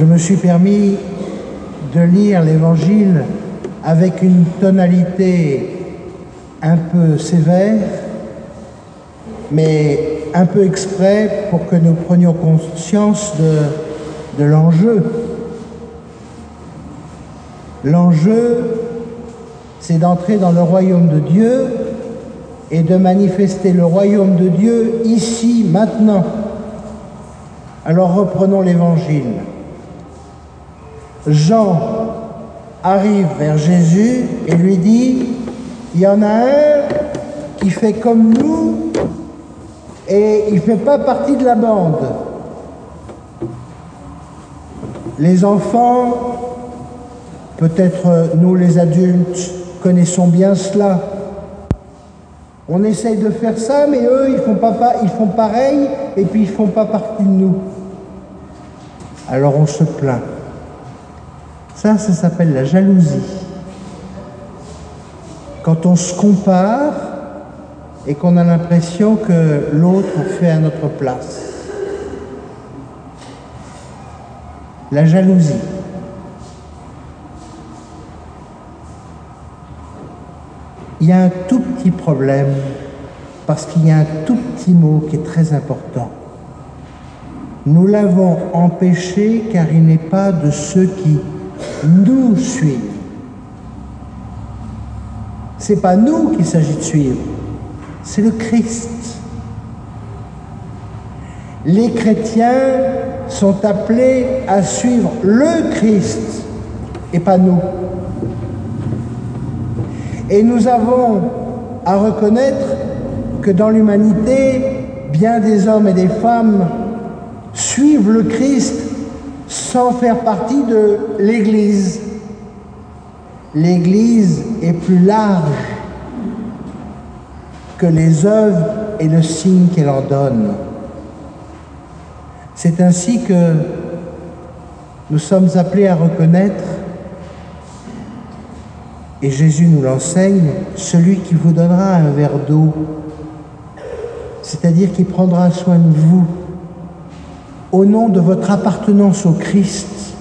je me suis permis de lire l'Évangile avec une tonalité un peu sévère, mais un peu exprès pour que nous prenions conscience de, l'enjeu. L'enjeu, c'est d'entrer dans le royaume de Dieu et de manifester le royaume de Dieu ici, maintenant. Alors reprenons l'évangile. Jean arrive vers Jésus et lui dit, il y en a un qui fait comme nous et il ne fait pas partie de la bande. Les enfants, peut-être nous les adultes, connaissons bien cela. On essaye de faire ça, mais eux, ils font, pas, ils font pareil et puis ils font pas partie de nous. Alors on se plaint. Ça, ça s'appelle la jalousie. Quand on se compare et qu'on a l'impression que l'autre fait à notre place. La jalousie. Il y a un tout petit problème parce qu'il y a un tout petit mot qui est très important. Nous l'avons empêché car il n'est pas de ceux qui nous suivent. C'est pas nous qu'il s'agit de suivre, c'est le Christ. Les chrétiens sont appelés à suivre le Christ et pas nous. Et nous avons à reconnaître que dans l'humanité, bien des hommes et des femmes suivent le Christ sans faire partie de l'Église. L'Église est plus large que les œuvres et le signe qu'elle en donne. C'est ainsi que nous sommes appelés à reconnaître et Jésus nous l'enseigne, celui qui vous donnera un verre d'eau, c'est-à-dire qui prendra soin de vous, au nom de votre appartenance au Christ,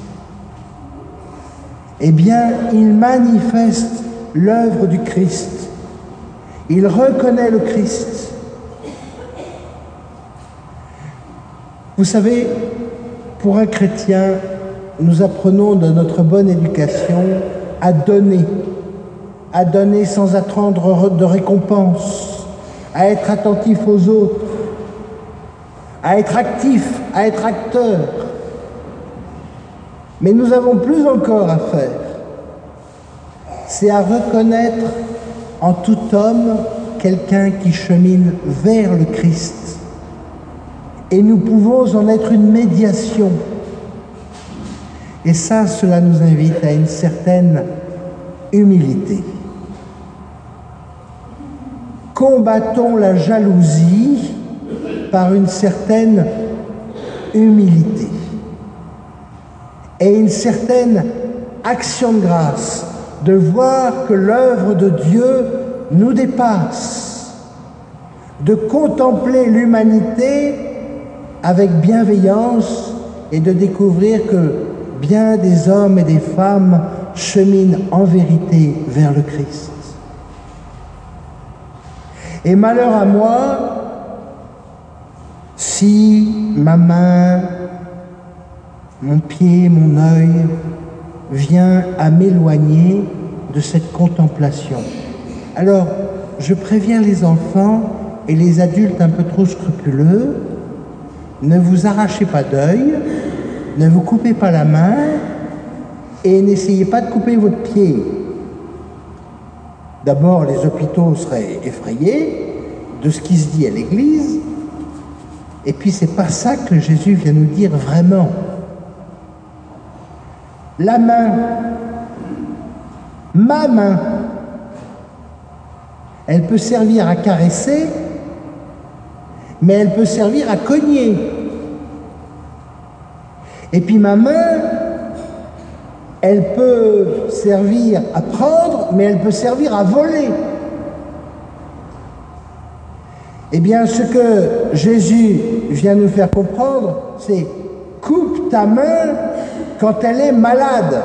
eh bien, il manifeste l'œuvre du Christ. Il reconnaît le Christ. Vous savez, pour un chrétien, nous apprenons de notre bonne éducation à donner à donner sans attendre de récompense, à être attentif aux autres, à être actif, à être acteur. Mais nous avons plus encore à faire. C'est à reconnaître en tout homme quelqu'un qui chemine vers le Christ. Et nous pouvons en être une médiation. Et ça, cela nous invite à une certaine humilité combattons la jalousie par une certaine humilité et une certaine action de grâce, de voir que l'œuvre de Dieu nous dépasse, de contempler l'humanité avec bienveillance et de découvrir que bien des hommes et des femmes cheminent en vérité vers le Christ. Et malheur à moi si ma main, mon pied, mon œil vient à m'éloigner de cette contemplation. Alors, je préviens les enfants et les adultes un peu trop scrupuleux, ne vous arrachez pas d'œil, ne vous coupez pas la main et n'essayez pas de couper votre pied. D'abord, les hôpitaux seraient effrayés de ce qui se dit à l'Église, et puis c'est pas ça que Jésus vient nous dire vraiment. La main, ma main, elle peut servir à caresser, mais elle peut servir à cogner. Et puis ma main, elle peut servir à prendre, mais elle peut servir à voler. Eh bien, ce que Jésus vient nous faire comprendre, c'est coupe ta main quand elle est malade,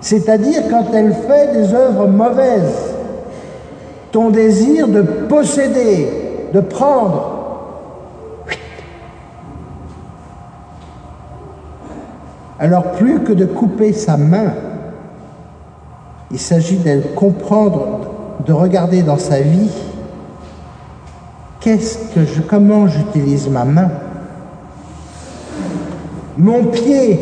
c'est-à-dire quand elle fait des œuvres mauvaises. Ton désir de posséder, de prendre, Alors plus que de couper sa main, il s'agit de comprendre, de regarder dans sa vie comment j'utilise ma main? Mon pied,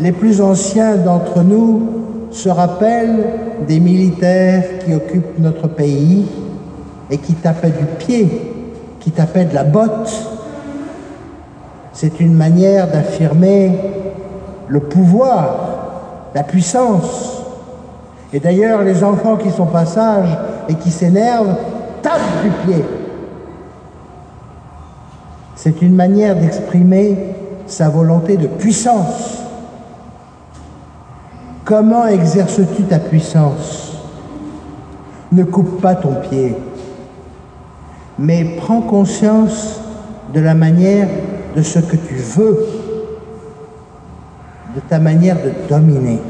les plus anciens d'entre nous se rappellent des militaires qui occupent notre pays et qui tapaient du pied, qui tapaient de la botte. C'est une manière d'affirmer le pouvoir, la puissance. Et d'ailleurs, les enfants qui sont pas sages et qui s'énervent tapent du pied. C'est une manière d'exprimer sa volonté de puissance. Comment exerces-tu ta puissance? Ne coupe pas ton pied, mais prends conscience de la manière de ce que tu veux de ta manière de dominer.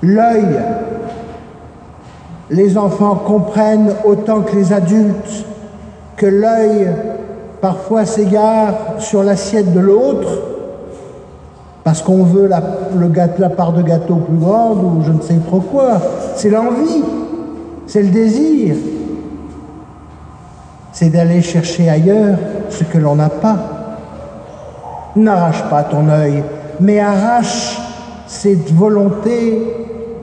L'œil, les enfants comprennent autant que les adultes que l'œil parfois s'égare sur l'assiette de l'autre parce qu'on veut la, part de gâteau plus grande ou je ne sais trop quoi. C'est l'envie, c'est le désir, c'est d'aller chercher ailleurs ce que l'on n'a pas. N'arrache pas ton œil, mais arrache cette volonté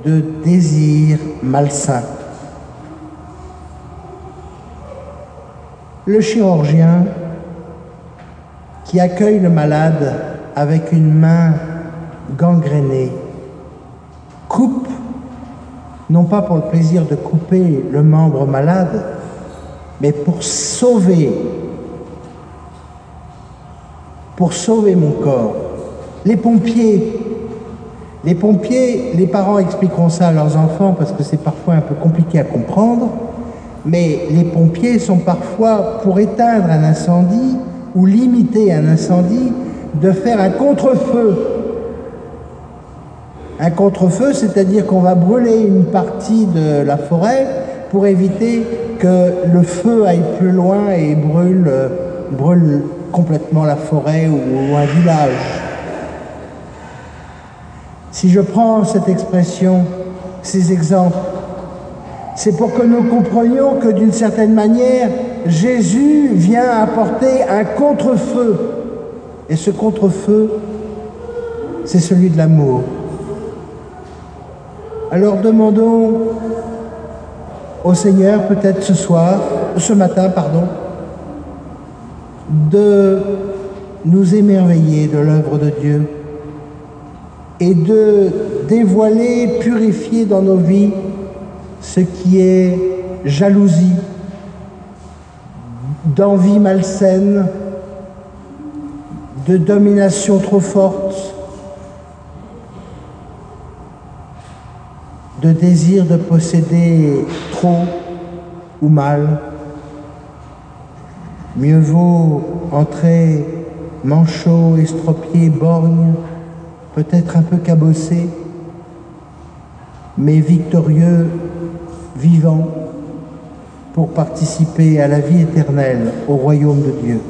de désir malsain. Le chirurgien qui accueille le malade avec une main gangrénée coupe, non pas pour le plaisir de couper le membre malade, mais pour sauver pour sauver mon corps. Les pompiers, les pompiers, les parents expliqueront ça à leurs enfants parce que c'est parfois un peu compliqué à comprendre, mais les pompiers sont parfois, pour éteindre un incendie ou limiter un incendie, de faire un contre-feu. Un contre-feu, c'est-à-dire qu'on va brûler une partie de la forêt pour éviter que le feu aille plus loin et brûle, complètement la forêt ou, un village. Si je prends cette expression, ces exemples, c'est pour que nous comprenions que d'une certaine manière, Jésus vient apporter un contre-feu. Et ce contre-feu, c'est celui de l'amour. Alors demandons au Seigneur, peut-être ce soir, ce matin, pardon, de nous émerveiller de l'œuvre de Dieu et de dévoiler, purifier dans nos vies ce qui est jalousie, d'envie malsaine, de domination trop forte, de désir de posséder trop ou mal. Mieux vaut entrer manchot, estropié, borgne, peut-être un peu cabossé, mais victorieux, vivant, pour participer à la vie éternelle au royaume de Dieu.